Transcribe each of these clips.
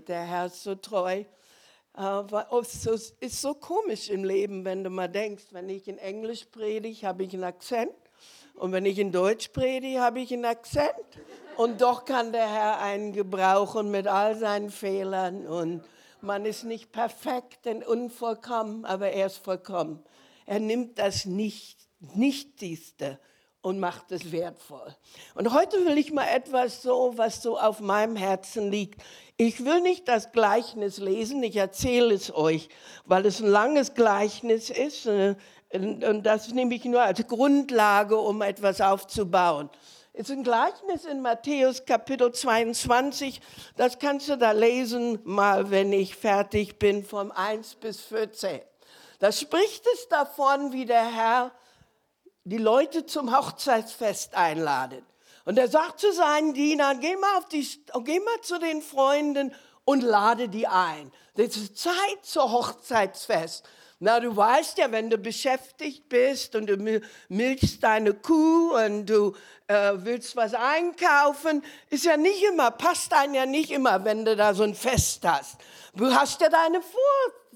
Der Herr ist so treu. Es ist so komisch im Leben, wenn du mal denkst, wenn ich in Englisch predige, habe ich einen Akzent. Und wenn ich in Deutsch predige, habe ich einen Akzent. Und doch kann der Herr einen gebrauchen mit all seinen Fehlern. Und man ist nicht perfekt und unvollkommen, aber er ist vollkommen. Er nimmt das nicht, und macht es wertvoll. Und heute will ich mal etwas so, was so auf meinem Herzen liegt. Ich will nicht das Gleichnis lesen, ich erzähle es euch, weil es ein langes Gleichnis ist. Äh, und das nehme ich nur als Grundlage, um etwas aufzubauen. Es ist ein Gleichnis in Matthäus Kapitel 22. Das kannst du da lesen, mal wenn ich fertig bin, vom 1 bis 14. Da spricht es davon, wie der Herr die Leute zum Hochzeitsfest einladet. Und er sagt zu seinen Dienern, geh mal, auf die, geh mal zu den Freunden und lade die ein. Das ist Zeit zur Hochzeitsfest. Na, du weißt ja, wenn du beschäftigt bist und du milchst deine Kuh und du äh, willst was einkaufen, ist ja nicht immer, passt einem ja nicht immer, wenn du da so ein Fest hast. Du hast ja deine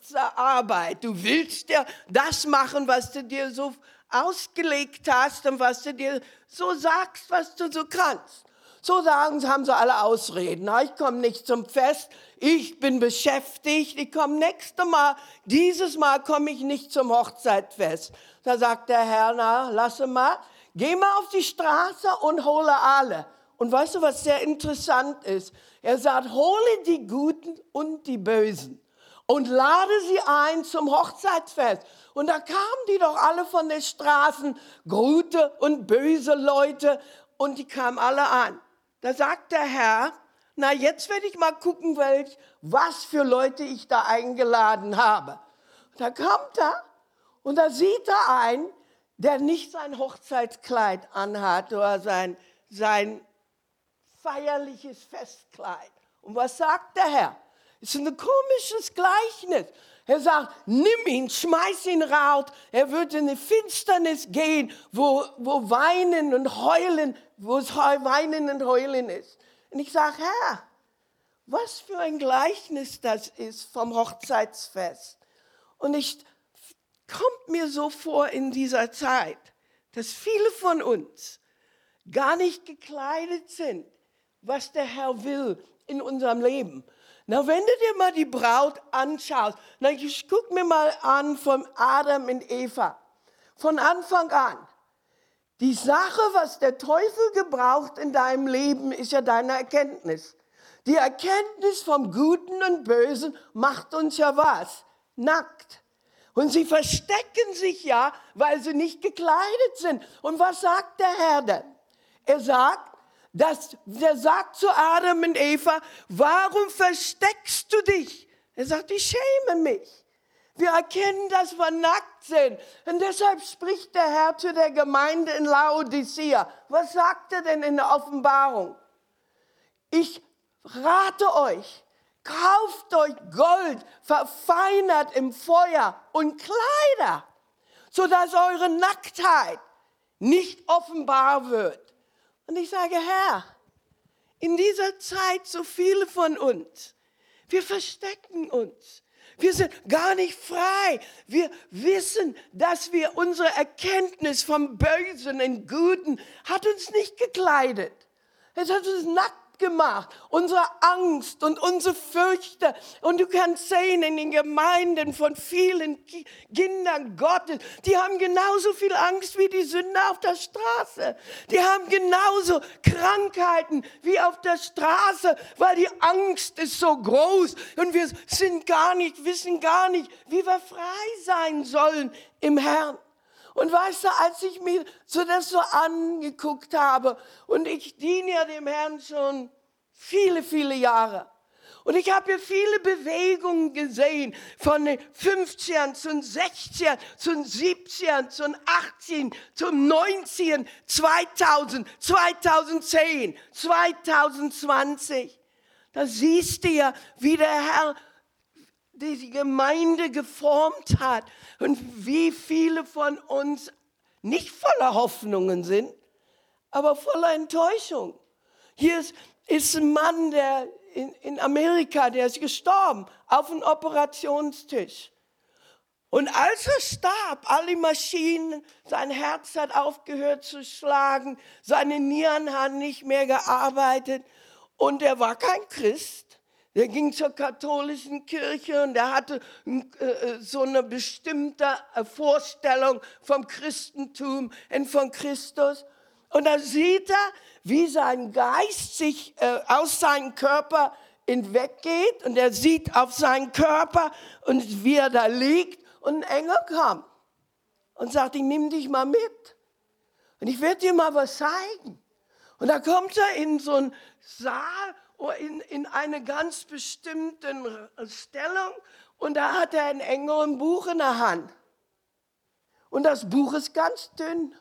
Vorarbeit. Du willst ja das machen, was du dir so ausgelegt hast und was du dir so sagst, was du so kannst. So sagen sie, haben sie alle Ausreden. Ich komme nicht zum Fest, ich bin beschäftigt, ich komme nächstes Mal, dieses Mal komme ich nicht zum Hochzeitfest. Da sagt der Herr, na, lasse mal, geh mal auf die Straße und hole alle. Und weißt du, was sehr interessant ist? Er sagt, hole die Guten und die Bösen und lade sie ein zum Hochzeitsfest. Und da kamen die doch alle von den Straßen, gute und böse Leute, und die kamen alle an. Da sagt der Herr, na jetzt werde ich mal gucken, welch, was für Leute ich da eingeladen habe. Da kommt er und da sieht er einen, der nicht sein Hochzeitskleid anhat oder sein, sein feierliches Festkleid. Und was sagt der Herr? Es ist ein komisches Gleichnis. Er sagt, nimm ihn, schmeiß ihn raus. Er wird in die Finsternis gehen, wo, wo Weinen und Heulen, wo es Weinen und Heulen ist. Und ich sage, Herr, was für ein Gleichnis das ist vom Hochzeitsfest. Und ich kommt mir so vor in dieser Zeit, dass viele von uns gar nicht gekleidet sind, was der Herr will in unserem Leben. Na, wenn du dir mal die Braut anschaust, na, ich guck mir mal an von Adam und Eva. Von Anfang an. Die Sache, was der Teufel gebraucht in deinem Leben, ist ja deine Erkenntnis. Die Erkenntnis vom Guten und Bösen macht uns ja was? Nackt. Und sie verstecken sich ja, weil sie nicht gekleidet sind. Und was sagt der Herr denn? Er sagt, dass der sagt zu Adam und Eva, warum versteckst du dich? Er sagt, ich schäme mich. Wir erkennen, dass wir nackt sind. Und deshalb spricht der Herr zu der Gemeinde in Laodicea. Was sagt er denn in der Offenbarung? Ich rate euch, kauft euch Gold, verfeinert im Feuer und Kleider, sodass eure Nacktheit nicht offenbar wird. Und ich sage, Herr, in dieser Zeit so viele von uns, wir verstecken uns. Wir sind gar nicht frei. Wir wissen, dass wir unsere Erkenntnis vom Bösen und Guten hat uns nicht gekleidet. Es hat uns nackt gemacht, unsere Angst und unsere Fürchte. Und du kannst sehen in den Gemeinden von vielen Kindern Gottes, die haben genauso viel Angst wie die Sünder auf der Straße. Die haben genauso Krankheiten wie auf der Straße, weil die Angst ist so groß und wir sind gar nicht, wissen gar nicht, wie wir frei sein sollen im Herrn. Und weißt du, als ich mir so das so angeguckt habe, und ich diene ja dem Herrn schon viele, viele Jahre. Und ich habe hier viele Bewegungen gesehen, von den 15 zum 16, zum 17, zum 18, zum 19, 2000, 2010, 2020. Da siehst du ja, wie der Herr die Gemeinde geformt hat und wie viele von uns nicht voller Hoffnungen sind, aber voller Enttäuschung. Hier ist, ist ein Mann, der in, in Amerika, der ist gestorben auf dem Operationstisch. Und als er starb, alle Maschinen, sein Herz hat aufgehört zu schlagen, seine Nieren haben nicht mehr gearbeitet und er war kein Christ. Der ging zur katholischen Kirche und er hatte äh, so eine bestimmte äh, Vorstellung vom Christentum und von Christus. Und da sieht er, wie sein Geist sich äh, aus seinem Körper hinweggeht und er sieht auf seinen Körper und wie er da liegt und ein Engel kam und sagt, ich nehme dich mal mit und ich werde dir mal was zeigen. Und da kommt er in so einen Saal, in, in eine ganz bestimmte Stellung und da hat er ein Engel ein Buch in der Hand. Und das Buch ist ganz dünn.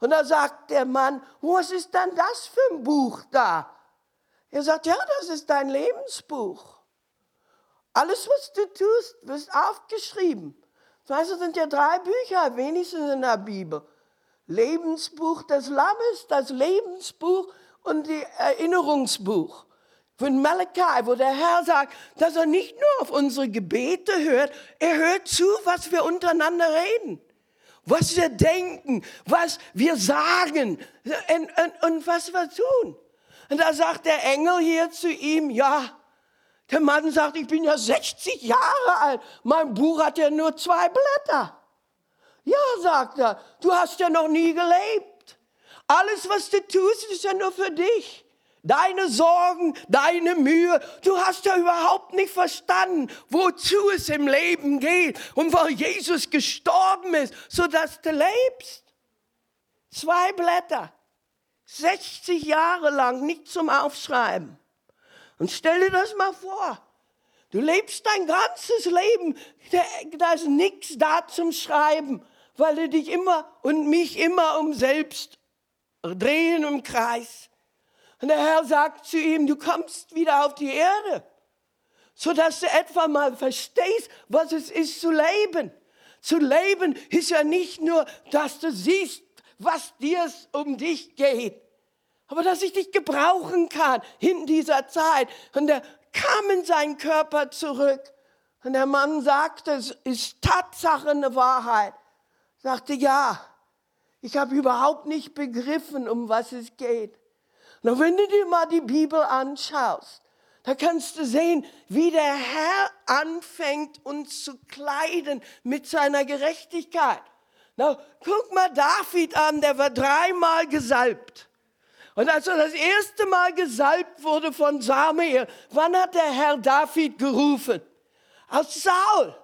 Und da sagt der Mann, was ist denn das für ein Buch da? Er sagt, ja, das ist dein Lebensbuch. Alles, was du tust, wird aufgeschrieben. Weißt du, sind ja drei Bücher, wenigstens in der Bibel. Lebensbuch des Lammes, das Lebensbuch und die Erinnerungsbuch von Malachi, wo der Herr sagt, dass er nicht nur auf unsere Gebete hört, er hört zu, was wir untereinander reden, was wir denken, was wir sagen und, und, und was wir tun. Und da sagt der Engel hier zu ihm, ja, der Mann sagt, ich bin ja 60 Jahre alt, mein Buch hat ja nur zwei Blätter. Ja, sagt er, du hast ja noch nie gelebt. Alles, was du tust, ist ja nur für dich. Deine Sorgen, deine Mühe, du hast ja überhaupt nicht verstanden, wozu es im Leben geht und weil Jesus gestorben ist, sodass du lebst. Zwei Blätter, 60 Jahre lang nicht zum Aufschreiben. Und stell dir das mal vor. Du lebst dein ganzes Leben, da ist nichts da zum Schreiben, weil du dich immer und mich immer um selbst drehen im Kreis. Und der Herr sagt zu ihm, du kommst wieder auf die Erde, sodass du etwa mal verstehst, was es ist zu leben. Zu leben ist ja nicht nur, dass du siehst, was dir um dich geht, aber dass ich dich gebrauchen kann in dieser Zeit. Und er kam in seinen Körper zurück. Und der Mann sagte, es ist Tatsache eine Wahrheit. Sagte, ja, ich habe überhaupt nicht begriffen, um was es geht. Und wenn du dir mal die Bibel anschaust, da kannst du sehen, wie der Herr anfängt, uns zu kleiden mit seiner Gerechtigkeit. Na, guck mal David an, der war dreimal gesalbt. Und als er das erste Mal gesalbt wurde von Samuel, wann hat der Herr David gerufen? Als Saul.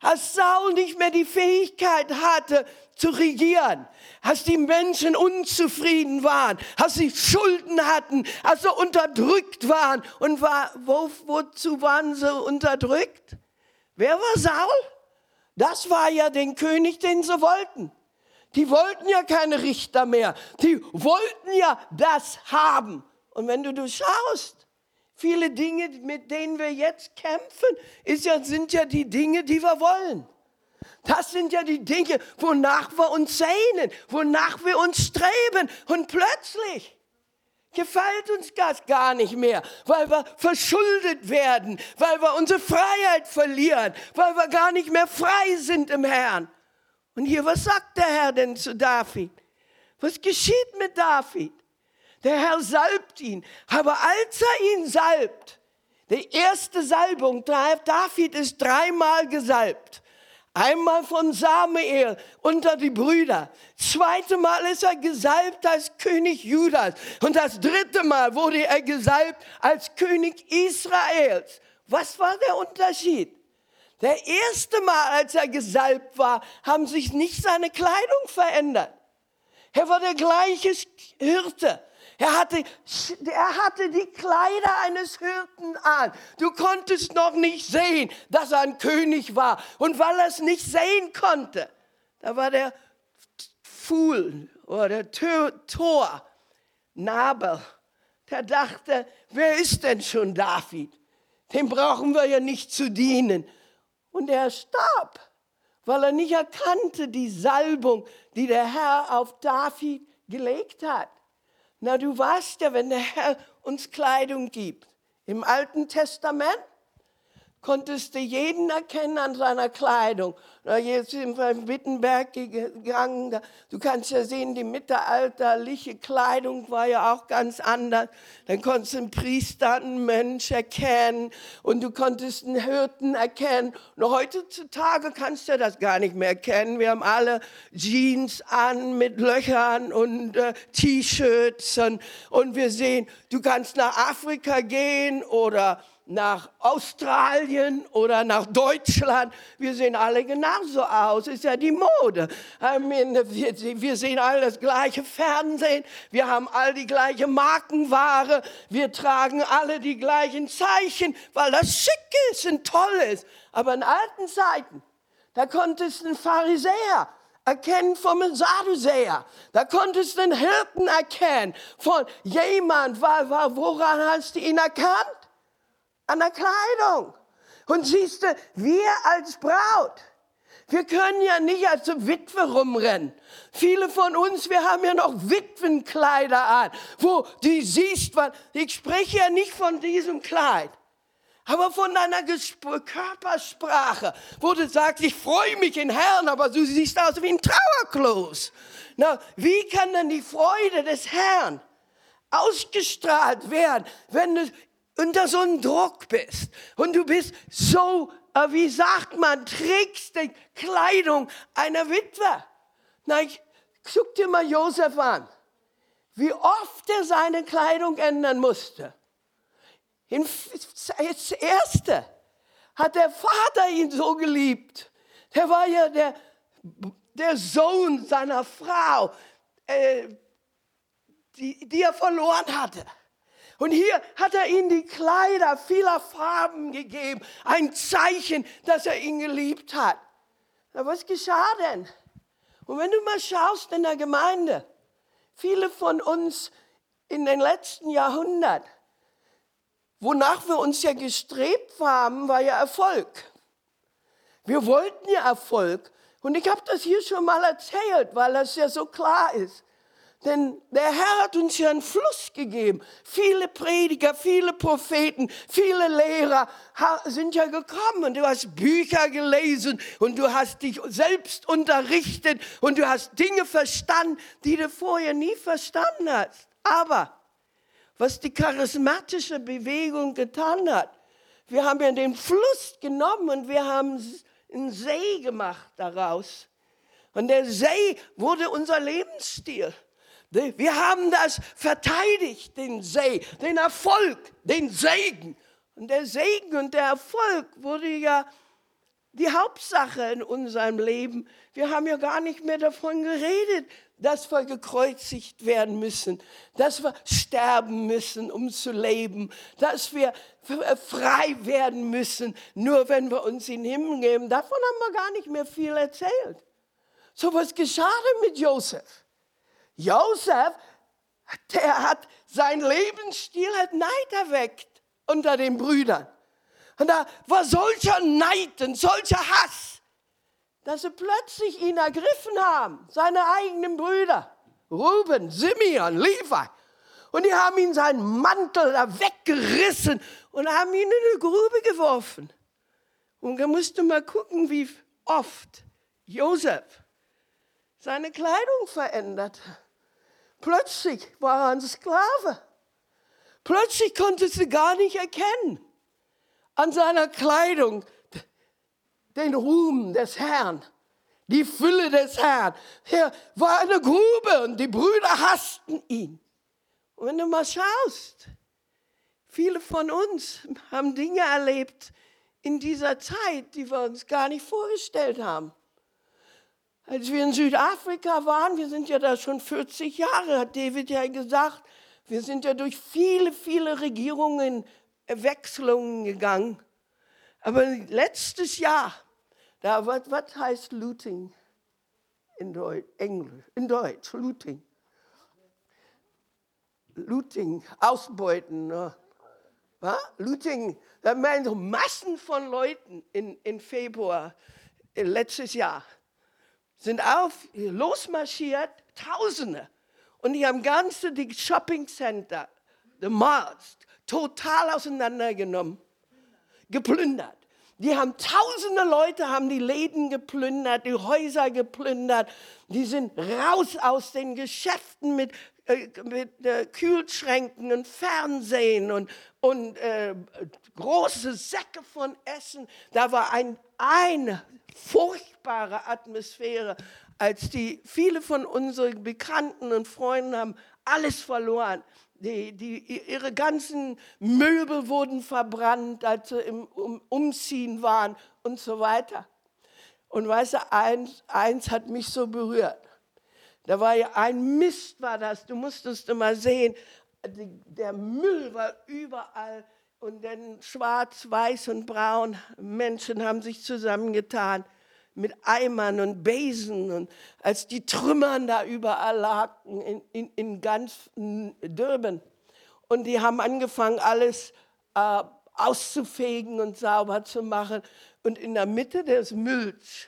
Als Saul nicht mehr die Fähigkeit hatte, zu regieren, als die Menschen unzufrieden waren, als sie Schulden hatten, als sie unterdrückt waren. Und war, wo, wozu waren sie unterdrückt? Wer war Saul? Das war ja den König, den sie wollten. Die wollten ja keine Richter mehr. Die wollten ja das haben. Und wenn du, du schaust, viele Dinge, mit denen wir jetzt kämpfen, ist ja, sind ja die Dinge, die wir wollen. Das sind ja die Dinge, wonach wir uns sehnen, wonach wir uns streben. Und plötzlich gefällt uns das gar nicht mehr, weil wir verschuldet werden, weil wir unsere Freiheit verlieren, weil wir gar nicht mehr frei sind im Herrn. Und hier, was sagt der Herr denn zu David? Was geschieht mit David? Der Herr salbt ihn, aber als er ihn salbt, die erste Salbung, David ist dreimal gesalbt. Einmal von Samuel unter die Brüder. Zweite Mal ist er gesalbt als König Judas. Und das dritte Mal wurde er gesalbt als König Israels. Was war der Unterschied? Der erste Mal, als er gesalbt war, haben sich nicht seine Kleidung verändert. Er war der gleiche Hirte. Er hatte, er hatte die Kleider eines Hirten an. Du konntest noch nicht sehen, dass er ein König war. Und weil er es nicht sehen konnte, da war der Fool oder der Tor, Nabel, der dachte, wer ist denn schon David? Dem brauchen wir ja nicht zu dienen. Und er starb, weil er nicht erkannte die Salbung, die der Herr auf David gelegt hat. Na, du weißt ja, wenn der Herr uns Kleidung gibt, Im Alten Testament konntest du jeden erkennen an seiner Kleidung. Jetzt sind wir in Wittenberg gegangen. Du kannst ja sehen, die mittelalterliche Kleidung war ja auch ganz anders. Dann konntest du einen Priester, einen Mönch erkennen und du konntest einen Hirten erkennen. Und heutzutage kannst du das gar nicht mehr erkennen. Wir haben alle Jeans an mit Löchern und äh, T-Shirts und, und wir sehen, du kannst nach Afrika gehen oder nach Australien oder nach Deutschland. Wir sehen alle genauso aus. Ist ja die Mode. Wir sehen alle das gleiche Fernsehen. Wir haben all die gleiche Markenware. Wir tragen alle die gleichen Zeichen, weil das schick ist und toll ist. Aber in alten Zeiten, da konntest du einen Pharisäer erkennen vom Sadduzäer. Da konntest du einen Hirten erkennen von jemand. Woran hast du ihn erkannt? An der Kleidung. Und siehst du, wir als Braut, wir können ja nicht als Witwe rumrennen. Viele von uns, wir haben ja noch Witwenkleider an, wo du siehst, ich spreche ja nicht von diesem Kleid, aber von deiner Körpersprache, wo du sagst, ich freue mich in Herrn, aber du siehst aus wie ein Trauerklos. Na, wie kann denn die Freude des Herrn ausgestrahlt werden, wenn du unter so einem Druck bist und du bist so, äh, wie sagt man, trägst die Kleidung einer Witwe. Na, ich guck dir mal Josef an, wie oft er seine Kleidung ändern musste. das Erste hat der Vater ihn so geliebt. Der war ja der, der Sohn seiner Frau, äh, die, die er verloren hatte. Und hier hat er ihnen die Kleider vieler Farben gegeben. Ein Zeichen, dass er ihn geliebt hat. Na, was geschah denn? Und wenn du mal schaust in der Gemeinde, viele von uns in den letzten Jahrhunderten, wonach wir uns ja gestrebt haben, war ja Erfolg. Wir wollten ja Erfolg. Und ich habe das hier schon mal erzählt, weil das ja so klar ist. Denn der Herr hat uns ja einen Fluss gegeben. Viele Prediger, viele Propheten, viele Lehrer sind ja gekommen und du hast Bücher gelesen und du hast dich selbst unterrichtet und du hast Dinge verstanden, die du vorher nie verstanden hast. Aber was die charismatische Bewegung getan hat, wir haben ja den Fluss genommen und wir haben einen See gemacht daraus. Und der See wurde unser Lebensstil. Wir haben das verteidigt, den See, den Erfolg, den Segen. Und der Segen und der Erfolg wurde ja die Hauptsache in unserem Leben. Wir haben ja gar nicht mehr davon geredet, dass wir gekreuzigt werden müssen, dass wir sterben müssen, um zu leben, dass wir frei werden müssen, nur wenn wir uns in den Himmel geben. Davon haben wir gar nicht mehr viel erzählt. So was geschah denn mit Josef? Josef, der hat sein Lebensstil hat Neid erweckt unter den Brüdern. Und da war solcher Neid und solcher Hass, dass sie plötzlich ihn ergriffen haben, seine eigenen Brüder, Ruben, Simeon, Levi. Und die haben ihn seinen Mantel da weggerissen und haben ihn in eine Grube geworfen. Und da musst du mal gucken, wie oft Josef seine Kleidung verändert hat. Plötzlich war er ein Sklave. Plötzlich konnte sie gar nicht erkennen an seiner Kleidung den Ruhm des Herrn, die Fülle des Herrn. Er war eine Grube und die Brüder hassten ihn. Und wenn du mal schaust, viele von uns haben Dinge erlebt in dieser Zeit, die wir uns gar nicht vorgestellt haben. Als wir in Südafrika waren, wir sind ja da schon 40 Jahre, hat David ja gesagt, wir sind ja durch viele, viele Regierungen, Wechselungen gegangen. Aber letztes Jahr, da, was, was heißt Looting in Deutsch, Englisch, in Deutsch, Looting? Looting, Ausbeuten. Ne? Was? Looting, da meinen so Massen von Leuten in, in Februar äh, letztes Jahr sind auf, losmarschiert, Tausende. Und die haben ganze die Shopping Center, the Malls, total auseinandergenommen, geplündert. Die haben tausende Leute, haben die Läden geplündert, die Häuser geplündert. Die sind raus aus den Geschäften mit, äh, mit äh, Kühlschränken und Fernsehen und, und äh, große Säcke von Essen. Da war ein, eine furchtbare Atmosphäre, als die viele von unseren Bekannten und Freunden haben alles verloren. Die, die, ihre ganzen Möbel wurden verbrannt, als sie im um, Umziehen waren und so weiter. Und weißt du, eins, eins hat mich so berührt. Da war ja ein Mist, war das. Du musstest immer sehen, der Müll war überall und dann schwarz, weiß und braun. Menschen haben sich zusammengetan mit Eimern und Besen und als die Trümmern da überall lagen in, in, in ganz Dürben. Und die haben angefangen, alles äh, auszufegen und sauber zu machen. Und in der Mitte des Mülls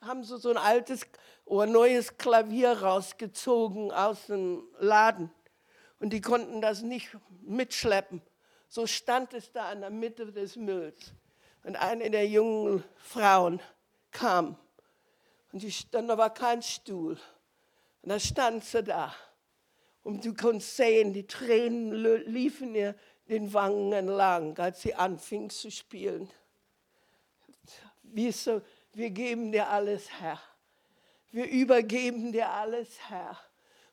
haben sie so ein altes oder neues Klavier rausgezogen aus dem Laden. Und die konnten das nicht mitschleppen. So stand es da in der Mitte des Mülls. Und eine der jungen Frauen kam. Und die, dann da war kein Stuhl. Und da stand sie da. Und du konntest sehen, die Tränen liefen ihr den Wangen entlang, als sie anfing zu spielen. Wir, so, wir geben dir alles, Herr. Wir übergeben dir alles, Herr.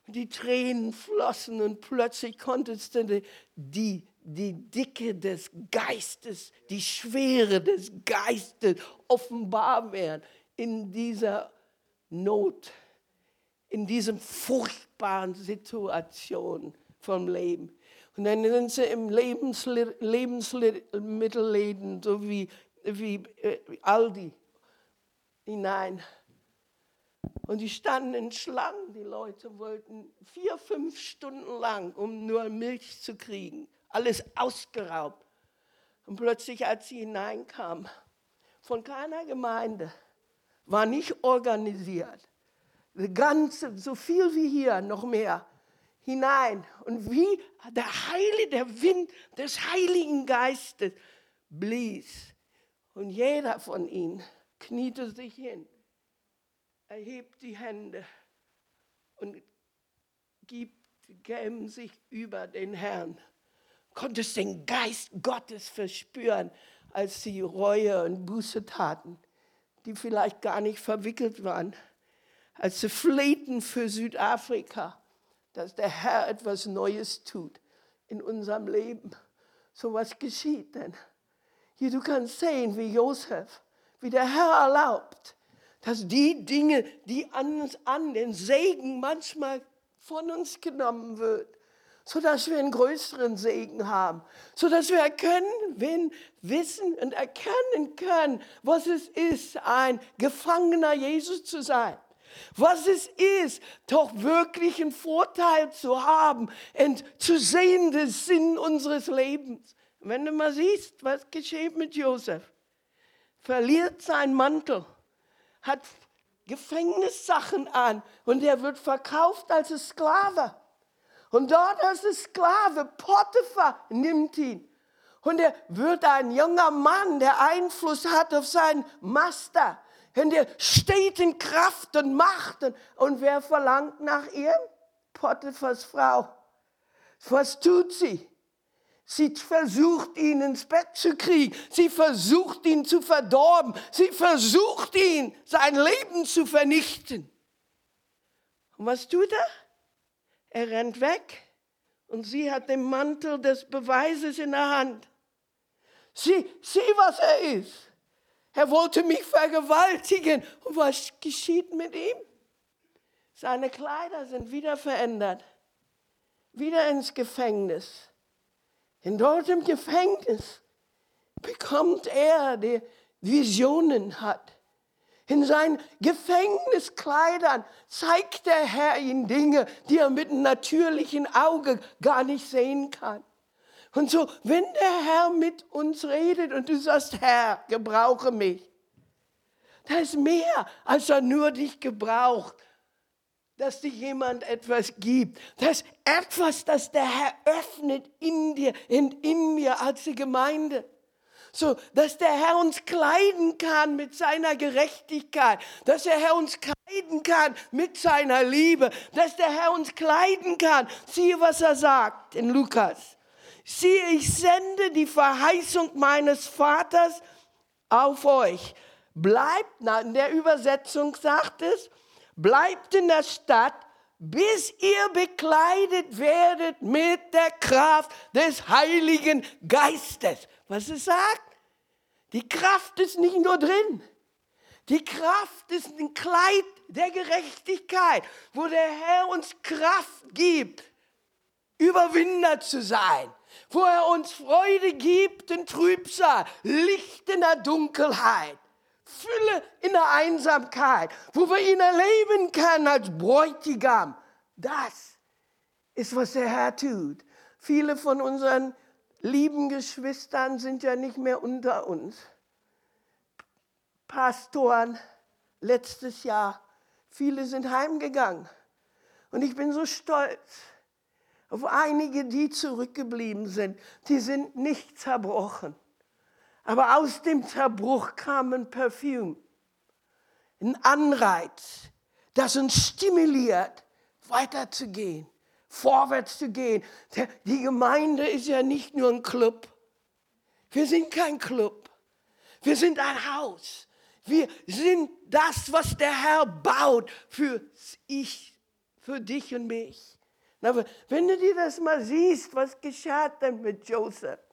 Und die Tränen flossen und plötzlich konntest du die, die, Dicke des Geistes, die Schwere des Geistes offenbar werden in dieser Not, in diesem furchtbaren Situation vom Leben. Und dann sind sie im Lebensli Lebensmittelläden, so wie, wie äh, Aldi, hinein. Und die standen in Schlangen, die Leute wollten vier, fünf Stunden lang, um nur Milch zu kriegen. Alles ausgeraubt. Und plötzlich, als sie hineinkamen, von keiner Gemeinde, war nicht organisiert. Die ganze, so viel wie hier, noch mehr, hinein. Und wie der Heilige, der Wind des Heiligen Geistes blies. Und jeder von ihnen kniete sich hin, erhebt die Hände und gibt, geben sich über den Herrn. Konntest den Geist Gottes verspüren, als sie Reue und Buße taten, die vielleicht gar nicht verwickelt waren, als sie flehten für Südafrika, dass der Herr etwas Neues tut in unserem Leben. So was geschieht denn? Hier, du kannst sehen, wie Josef, wie der Herr erlaubt, dass die Dinge, die an uns an, den Segen manchmal von uns genommen wird, sodass wir einen größeren Segen haben, sodass wir erkennen, wissen und erkennen können, was es ist, ein Gefangener Jesus zu sein. Was es ist, doch wirklich einen Vorteil zu haben und zu sehen, den Sinn unseres Lebens. Wenn du mal siehst, was geschieht mit Josef, verliert seinen Mantel, hat Gefängnissachen an und er wird verkauft als Sklave. Und dort als Sklave, Potiphar nimmt ihn. Und er wird ein junger Mann, der Einfluss hat auf seinen Master. Und er steht in Kraft und Macht. Und, und wer verlangt nach ihr? Potiphars Frau. Was tut sie? Sie versucht ihn ins Bett zu kriegen. Sie versucht ihn zu verdorben. Sie versucht ihn, sein Leben zu vernichten. Und was tut er? Er rennt weg und sie hat den Mantel des Beweises in der Hand. Sieh, sieh, was er ist. Er wollte mich vergewaltigen. Und was geschieht mit ihm? Seine Kleider sind wieder verändert. Wieder ins Gefängnis. In dort im Gefängnis bekommt er, der Visionen hat. In seinen Gefängniskleidern zeigt der Herr ihm Dinge, die er mit dem natürlichen Auge gar nicht sehen kann. Und so, wenn der Herr mit uns redet und du sagst, Herr, gebrauche mich, da ist mehr, als er nur dich gebraucht, dass dir jemand etwas gibt. Das etwas, das der Herr öffnet in dir, in, in mir als die Gemeinde. So, dass der Herr uns kleiden kann mit seiner Gerechtigkeit, dass der Herr uns kleiden kann mit seiner Liebe, dass der Herr uns kleiden kann. Siehe, was er sagt in Lukas. Siehe, ich sende die Verheißung meines Vaters auf euch. Bleibt, na, in der Übersetzung sagt es, bleibt in der Stadt, bis ihr bekleidet werdet mit der Kraft des Heiligen Geistes. Was es sagt? Die Kraft ist nicht nur drin. Die Kraft ist ein Kleid der Gerechtigkeit, wo der Herr uns Kraft gibt, Überwinder zu sein, wo er uns Freude gibt in Trübsal, Licht in der Dunkelheit. Fülle in der Einsamkeit, wo wir ihn erleben können als Bräutigam. Das ist, was der Herr tut. Viele von unseren lieben Geschwistern sind ja nicht mehr unter uns. Pastoren letztes Jahr, viele sind heimgegangen. Und ich bin so stolz auf einige, die zurückgeblieben sind. Die sind nicht zerbrochen. Aber aus dem Zerbruch kam ein Parfüm, ein Anreiz, das uns stimuliert, weiterzugehen, vorwärts zu gehen. Die Gemeinde ist ja nicht nur ein Club. Wir sind kein Club. Wir sind ein Haus. Wir sind das, was der Herr baut für ich, für dich und mich. Aber wenn du dir das mal siehst, was geschah denn mit Joseph?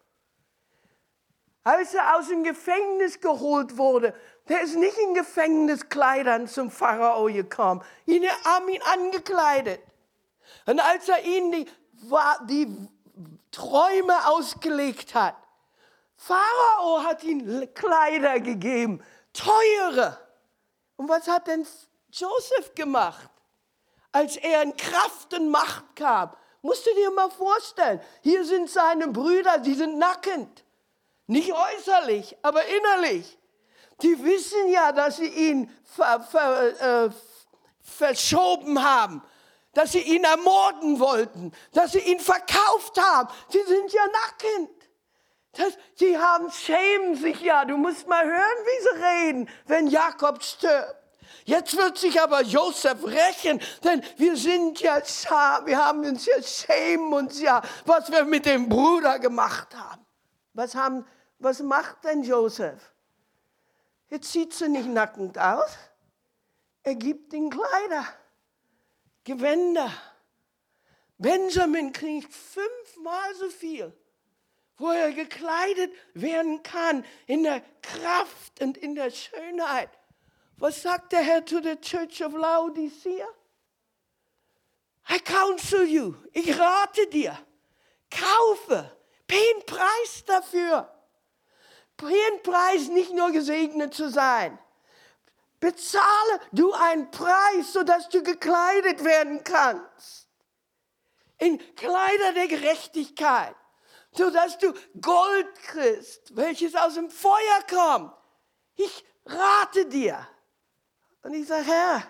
Als er aus dem Gefängnis geholt wurde, der ist nicht in Gefängniskleidern zum Pharao gekommen. Ihn haben ihn angekleidet. Und als er ihnen die, die Träume ausgelegt hat, Pharao hat ihm Kleider gegeben, teure. Und was hat denn Joseph gemacht, als er in Kraft und Macht kam? Musst du dir mal vorstellen, hier sind seine Brüder, die sind nackend. Nicht äußerlich, aber innerlich. Die wissen ja, dass sie ihn ver, ver, äh, verschoben haben, dass sie ihn ermorden wollten, dass sie ihn verkauft haben. Sie sind ja nackend. Das, sie haben, schämen sich ja. Du musst mal hören, wie sie reden, wenn Jakob stirbt. Jetzt wird sich aber Josef rächen, denn wir sind ja, wir haben uns ja, schämen uns ja, was wir mit dem Bruder gemacht haben. Was haben was macht denn Josef? Jetzt sieht sie nicht nackend aus. Er gibt den Kleider, Gewänder. Benjamin kriegt fünfmal so viel, wo er gekleidet werden kann in der Kraft und in der Schönheit. Was sagt der Herr zu der Church of Laodicea? I counsel you, ich rate dir, kaufe, einen Preis dafür. Preis nicht nur gesegnet zu sein. Bezahle du einen Preis, sodass du gekleidet werden kannst. In Kleider der Gerechtigkeit, sodass du Gold kriegst, welches aus dem Feuer kommt. Ich rate dir. Und ich sage, Herr,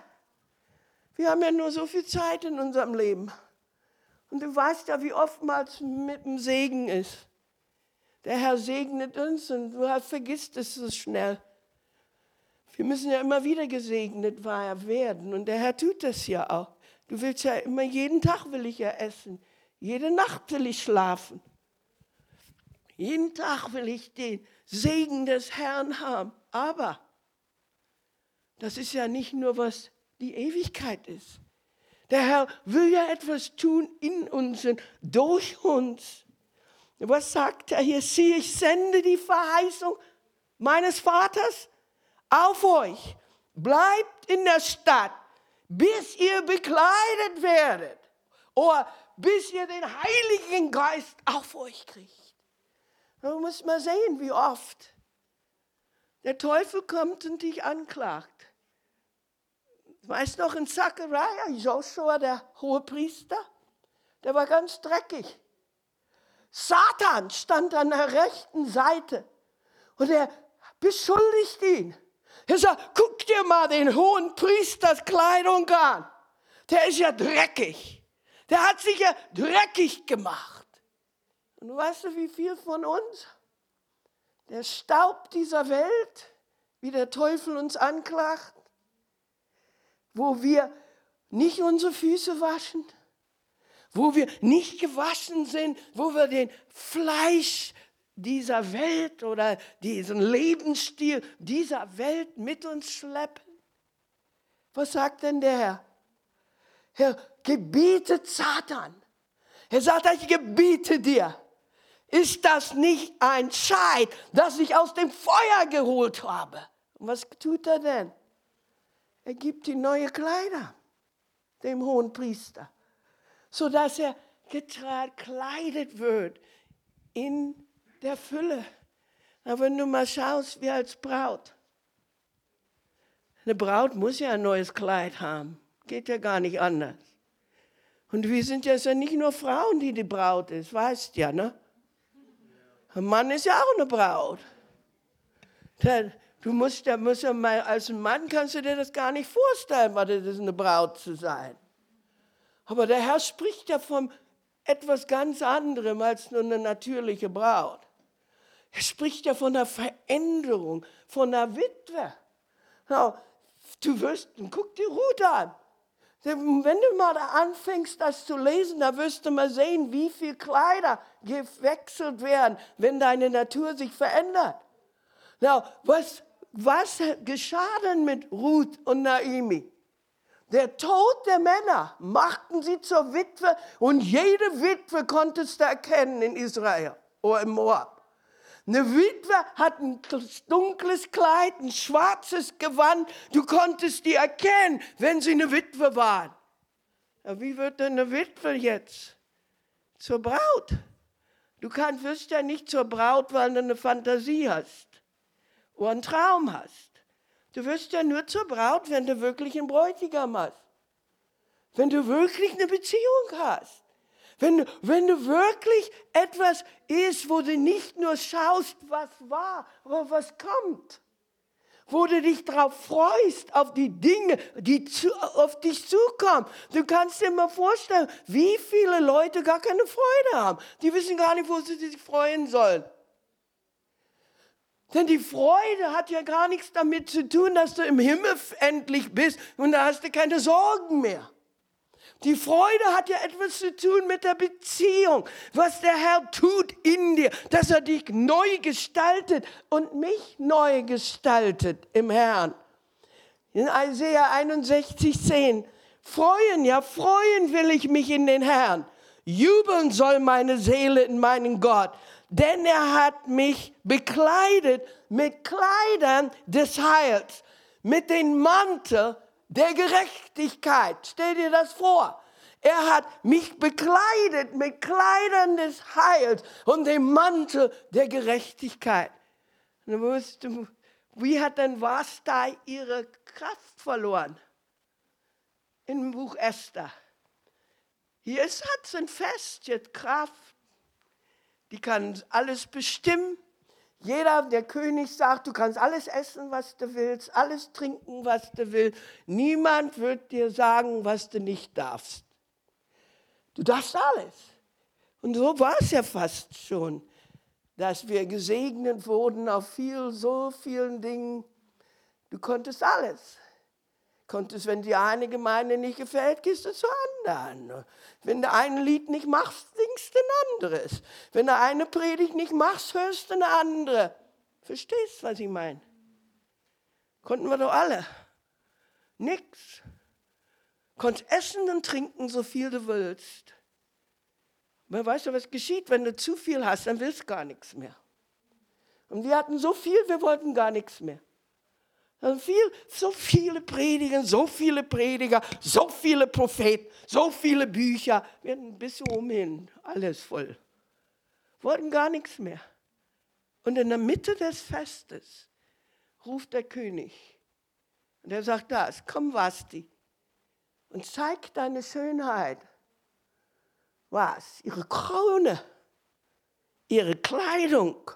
wir haben ja nur so viel Zeit in unserem Leben. Und du weißt ja, wie oftmals mit dem Segen ist. Der Herr segnet uns und du vergisst es so schnell. Wir müssen ja immer wieder gesegnet werden und der Herr tut das ja auch. Du willst ja immer, jeden Tag will ich ja essen, jede Nacht will ich schlafen. Jeden Tag will ich den Segen des Herrn haben. Aber das ist ja nicht nur, was die Ewigkeit ist. Der Herr will ja etwas tun in uns und durch uns. Was sagt er hier? Sieh, ich sende die Verheißung meines Vaters auf euch. Bleibt in der Stadt, bis ihr bekleidet werdet. Oder bis ihr den Heiligen Geist auf euch kriegt. Du musst mal sehen, wie oft der Teufel kommt und dich anklagt. Weißt du noch in Zachariah, Joshua, der hohe Priester, der war ganz dreckig. Satan stand an der rechten Seite und er beschuldigt ihn. Er sagt, guck dir mal den hohen Priesters Kleidung an. Der ist ja dreckig. Der hat sich ja dreckig gemacht. Und weißt du, wie viel von uns? Der Staub dieser Welt, wie der Teufel uns anklagt, wo wir nicht unsere Füße waschen, wo wir nicht gewaschen sind, wo wir den Fleisch dieser Welt oder diesen Lebensstil dieser Welt mit uns schleppen. Was sagt denn der Herr? Er gebietet Satan. Er sagt, ich gebiete dir. Ist das nicht ein Scheit, das ich aus dem Feuer geholt habe? Und was tut er denn? Er gibt ihm neue Kleider, dem hohen Priester, sodass er gekleidet wird in der Fülle. Aber wenn du mal schaust, wie als Braut. Eine Braut muss ja ein neues Kleid haben. Geht ja gar nicht anders. Und wir sind ja nicht nur Frauen, die die Braut ist, weißt ja, ne? Ein Mann ist ja auch eine Braut. Du musst, da musst ja mal, als Mann kannst du dir das gar nicht vorstellen, was das ist, eine Braut zu sein. Aber der Herr spricht ja von etwas ganz anderem als nur eine natürliche Braut. Er spricht ja von einer Veränderung, von einer Witwe. Du wirst, guck dir Ruth an. Wenn du mal anfängst, das zu lesen, da wirst du mal sehen, wie viele Kleider gewechselt werden, wenn deine Natur sich verändert. Na, was, was geschah denn mit Ruth und Naomi? Der Tod der Männer machten sie zur Witwe und jede Witwe konntest du erkennen in Israel oder im Moab. Eine Witwe hat ein dunkles Kleid, ein schwarzes Gewand. Du konntest die erkennen, wenn sie eine Witwe waren. Aber wie wird denn eine Witwe jetzt? Zur Braut. Du kannst, wirst ja nicht zur Braut, weil du eine Fantasie hast oder einen Traum hast. Du wirst ja nur zur Braut, wenn du wirklich einen Bräutigam hast. Wenn du wirklich eine Beziehung hast. Wenn, wenn du wirklich etwas ist, wo du nicht nur schaust, was war, aber was kommt. Wo du dich darauf freust, auf die Dinge, die zu, auf dich zukommen. Du kannst dir mal vorstellen, wie viele Leute gar keine Freude haben. Die wissen gar nicht, wo sie sich freuen sollen. Denn die Freude hat ja gar nichts damit zu tun, dass du im Himmel endlich bist und da hast du keine Sorgen mehr. Die Freude hat ja etwas zu tun mit der Beziehung, was der Herr tut in dir, dass er dich neu gestaltet und mich neu gestaltet im Herrn. In Isaiah 61, 10. Freuen, ja, freuen will ich mich in den Herrn. Jubeln soll meine Seele in meinen Gott, denn er hat mich bekleidet mit Kleidern des Heils, mit dem Mantel der Gerechtigkeit. Stell dir das vor. Er hat mich bekleidet mit Kleidern des Heils und dem Mantel der Gerechtigkeit. wie hat denn Vasta ihre Kraft verloren? Im Buch Esther. Hier ist, hat sie ein Fest, jetzt Kraft. Die kann alles bestimmen. Jeder, der König sagt, du kannst alles essen, was du willst, alles trinken, was du willst. Niemand wird dir sagen, was du nicht darfst. Du darfst alles. Und so war es ja fast schon, dass wir gesegnet wurden auf viel, so vielen Dingen. Du konntest alles konntest, wenn dir eine Gemeinde nicht gefällt, gehst du zur anderen. Wenn du ein Lied nicht machst, singst du ein anderes. Wenn du eine Predigt nicht machst, hörst du eine andere. Verstehst, was ich meine? Konnten wir doch alle. Nix. Konntest essen und trinken, so viel du willst. Aber weißt du, was geschieht? Wenn du zu viel hast, dann willst du gar nichts mehr. Und wir hatten so viel, wir wollten gar nichts mehr. Viel, so viele Prediger, so viele Prediger, so viele Propheten, so viele Bücher. Wir hatten bis umhin alles voll. Wollten gar nichts mehr. Und in der Mitte des Festes ruft der König. Und er sagt das, komm Vasti und zeig deine Schönheit. Was? Ihre Krone, ihre Kleidung.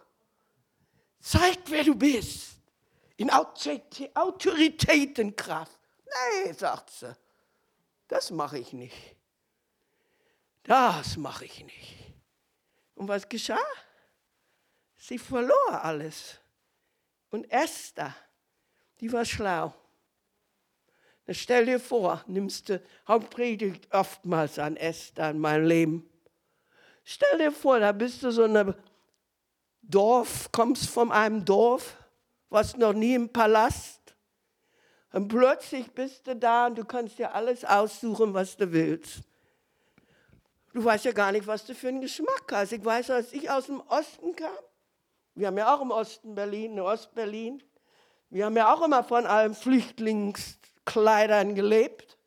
Zeig, wer du bist in Autoritätenkraft. Nee, sagt sie. das mache ich nicht. Das mache ich nicht. Und was geschah? Sie verlor alles. Und Esther, die war schlau. Dann stell dir vor, nimmst du Hauptpredigt oftmals an Esther in meinem Leben. Stell dir vor, da bist du so ein Dorf, kommst von einem Dorf, warst noch nie im Palast. Und plötzlich bist du da und du kannst dir alles aussuchen, was du willst. Du weißt ja gar nicht, was du für einen Geschmack hast. Ich weiß, als ich aus dem Osten kam, wir haben ja auch im Osten Berlin, in Ostberlin, wir haben ja auch immer von allen Flüchtlingskleidern gelebt.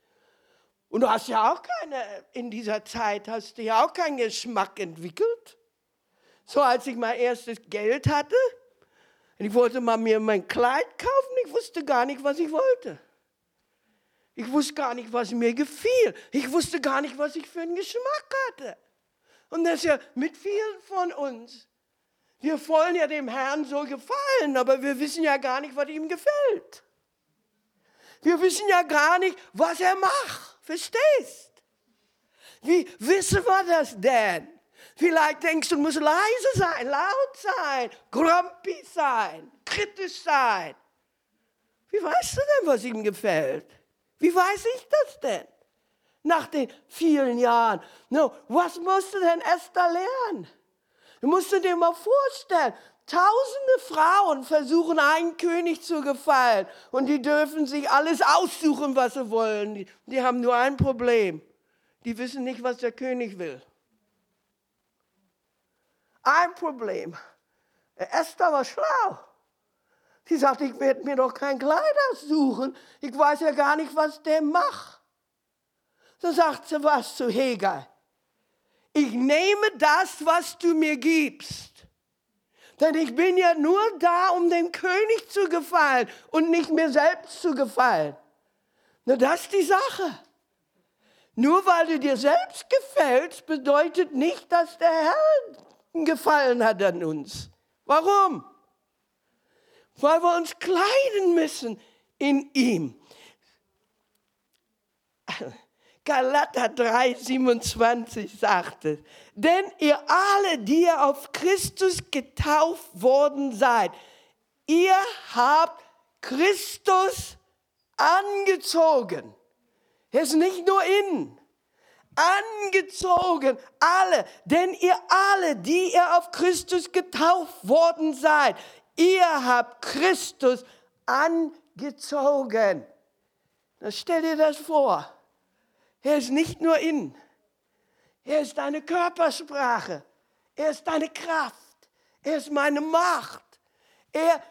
Und du hast ja auch keine, in dieser Zeit hast du ja auch keinen Geschmack entwickelt. So als ich mein erstes Geld hatte, und ich wollte mal mir mein Kleid kaufen, ich wusste gar nicht, was ich wollte. Ich wusste gar nicht, was mir gefiel. Ich wusste gar nicht, was ich für einen Geschmack hatte. Und das ist ja mit vielen von uns. Wir wollen ja dem Herrn so gefallen, aber wir wissen ja gar nicht, was ihm gefällt. Wir wissen ja gar nicht, was er macht. Verstehst? Wie wissen wir das denn? Vielleicht denkst du, du musst leise sein, laut sein, grumpy sein, kritisch sein. Wie weißt du denn, was ihm gefällt? Wie weiß ich das denn? Nach den vielen Jahren. No, was du denn Esther lernen? Du musst dir mal vorstellen, tausende Frauen versuchen einen König zu gefallen und die dürfen sich alles aussuchen, was sie wollen. Die, die haben nur ein Problem. Die wissen nicht, was der König will. Ein Problem. Esther war schlau. Sie sagt, ich werde mir doch kein Kleid aussuchen. Ich weiß ja gar nicht, was der macht. So sagt sie was zu Heger. Ich nehme das, was du mir gibst. Denn ich bin ja nur da, um dem König zu gefallen und nicht mir selbst zu gefallen. Na, das ist die Sache. Nur weil du dir selbst gefällst, bedeutet nicht, dass der Herr Gefallen hat an uns. Warum? Weil wir uns kleiden müssen in ihm. Galater 3, 27 sagte, denn ihr alle, die ihr auf Christus getauft worden seid, ihr habt Christus angezogen. Er ist nicht nur innen, angezogen, alle, denn ihr alle, die ihr auf Christus getauft worden seid, ihr habt Christus angezogen. Dann stell dir das vor. Er ist nicht nur in, er ist deine Körpersprache, er ist deine Kraft, er ist meine Macht, er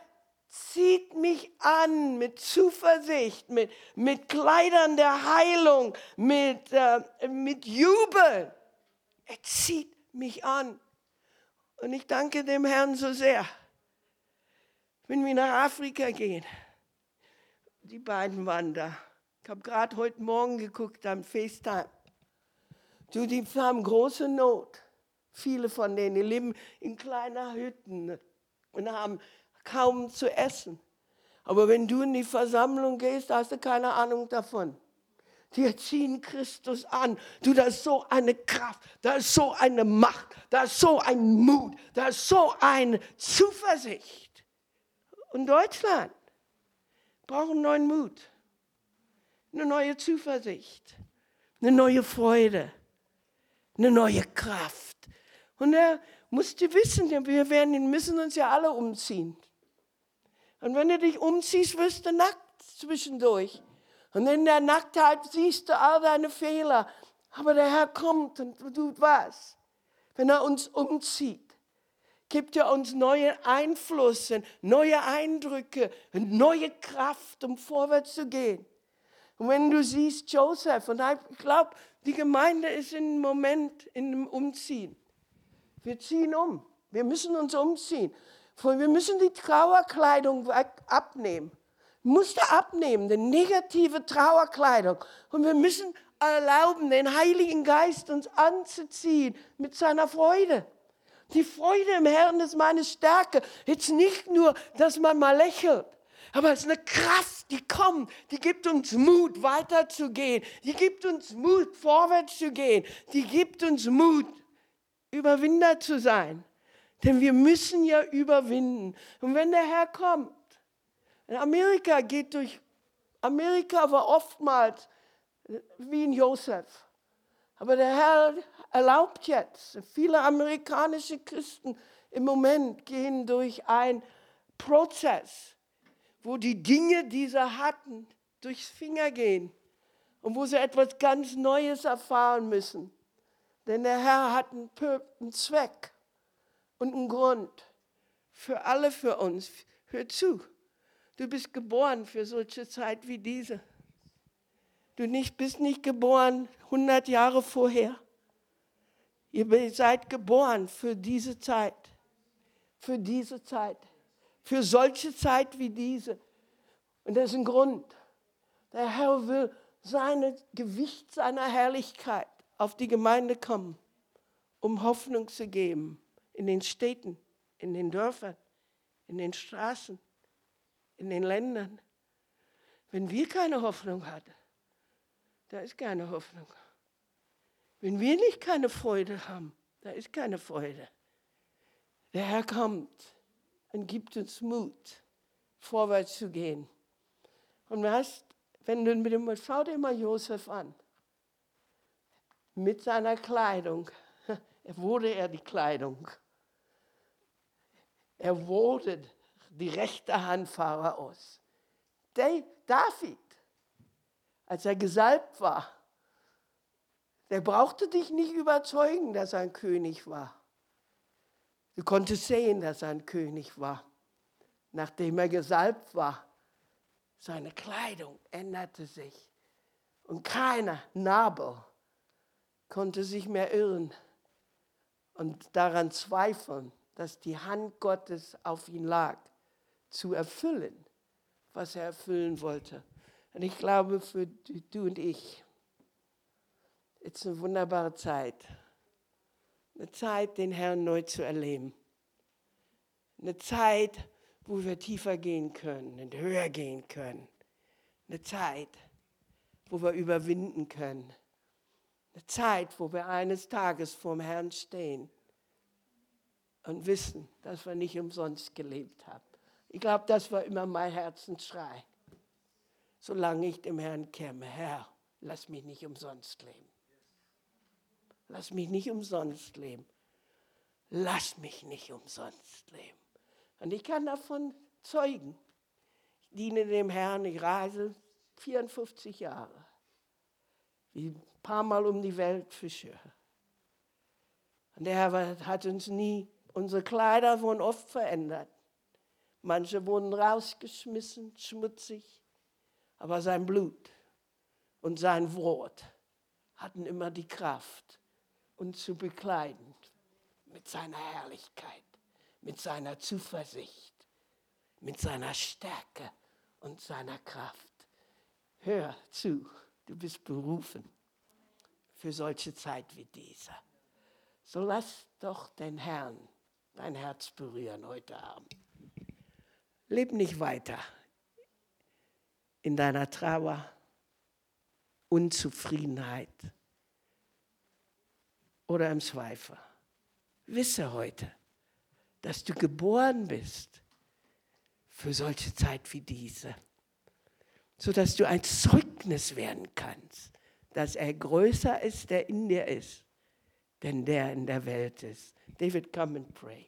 zieht mich an mit Zuversicht, mit, mit Kleidern der Heilung, mit, äh, mit Jubel. Er zieht mich an. Und ich danke dem Herrn so sehr. Wenn wir nach Afrika gehen, die beiden waren da. Ich habe gerade heute Morgen geguckt am FaceTime. Du, die haben große Not. Viele von denen leben in kleinen Hütten und haben kaum zu essen. Aber wenn du in die Versammlung gehst, hast du keine Ahnung davon. Die ziehen Christus an. Du, da ist so eine Kraft, da ist so eine Macht, da ist so ein Mut, da ist so eine Zuversicht. Und Deutschland braucht einen neuen Mut, eine neue Zuversicht, eine neue Freude, eine neue Kraft. Und er musste wissen, wir werden, müssen uns ja alle umziehen. Und wenn du dich umziehst, wirst du nackt zwischendurch. Und in der Nacktheit siehst du all deine Fehler. Aber der Herr kommt und tut was. Wenn er uns umzieht, gibt er uns neue Einflüsse, neue Eindrücke, neue Kraft, um vorwärts zu gehen. Und wenn du siehst Joseph, und ich glaube, die Gemeinde ist im Moment in einem Umziehen. Wir ziehen um. Wir müssen uns umziehen. Wir müssen die Trauerkleidung abnehmen. Musste abnehmen, die negative Trauerkleidung. Und wir müssen erlauben, den Heiligen Geist uns anzuziehen mit seiner Freude. Die Freude im Herrn ist meine Stärke. Jetzt nicht nur, dass man mal lächelt. Aber es ist eine Kraft, die kommt, die gibt uns Mut, weiterzugehen. Die gibt uns Mut, vorwärts zu gehen. Die gibt uns Mut, Überwinder zu sein. Denn wir müssen ja überwinden. Und wenn der Herr kommt, in Amerika geht durch, Amerika war oftmals wie in Josef. Aber der Herr erlaubt jetzt, viele amerikanische Christen im Moment gehen durch einen Prozess, wo die Dinge, die sie hatten, durchs Finger gehen und wo sie etwas ganz Neues erfahren müssen. Denn der Herr hat einen, einen Zweck und einen Grund für alle, für uns. Hör zu, du bist geboren für solche Zeit wie diese. Du nicht, bist nicht geboren 100 Jahre vorher. Ihr seid geboren für diese Zeit. Für diese Zeit. Für solche Zeit wie diese. Und das ist ein Grund. Der Herr will sein Gewicht seiner Herrlichkeit auf die Gemeinde kommen, um Hoffnung zu geben in den Städten, in den Dörfern, in den Straßen, in den Ländern. Wenn wir keine Hoffnung hatten, da ist keine Hoffnung. Wenn wir nicht keine Freude haben, da ist keine Freude. Der Herr kommt und gibt uns Mut, vorwärts zu gehen. Und weißt, wenn du mit dem, schau dir mal Josef an, mit seiner Kleidung, wurde er die Kleidung. Er wurde die rechte Hand Pharaos. David als er gesalbt war, der brauchte dich nicht überzeugen, dass er ein König war. Du konntest sehen, dass er ein König war. Nachdem er gesalbt war, seine Kleidung änderte sich. Und keiner, Nabel, konnte sich mehr irren und daran zweifeln, dass die Hand Gottes auf ihn lag, zu erfüllen, was er erfüllen wollte. Und ich glaube, für du und ich ist eine wunderbare Zeit. Eine Zeit, den Herrn neu zu erleben. Eine Zeit, wo wir tiefer gehen können und höher gehen können. Eine Zeit, wo wir überwinden können. Eine Zeit, wo wir eines Tages vorm Herrn stehen und wissen, dass wir nicht umsonst gelebt haben. Ich glaube, das war immer mein Herzensschrei solange ich dem Herrn käme. Herr, lass mich nicht umsonst leben. Lass mich nicht umsonst leben. Lass mich nicht umsonst leben. Und ich kann davon zeugen. Ich diene dem Herrn, ich reise 54 Jahre. Wie ein paar Mal um die Welt fische. Und der Herr hat uns nie, unsere Kleider wurden oft verändert. Manche wurden rausgeschmissen, schmutzig. Aber sein Blut und sein Wort hatten immer die Kraft, uns zu bekleiden mit seiner Herrlichkeit, mit seiner Zuversicht, mit seiner Stärke und seiner Kraft. Hör zu, du bist berufen für solche Zeit wie diese. So lass doch den Herrn dein Herz berühren heute Abend. Leb nicht weiter in deiner Trauer, Unzufriedenheit oder im Zweifel. Wisse heute, dass du geboren bist für solche Zeit wie diese, sodass du ein Zeugnis werden kannst, dass er größer ist, der in dir ist, denn der in der Welt ist. David, come and pray.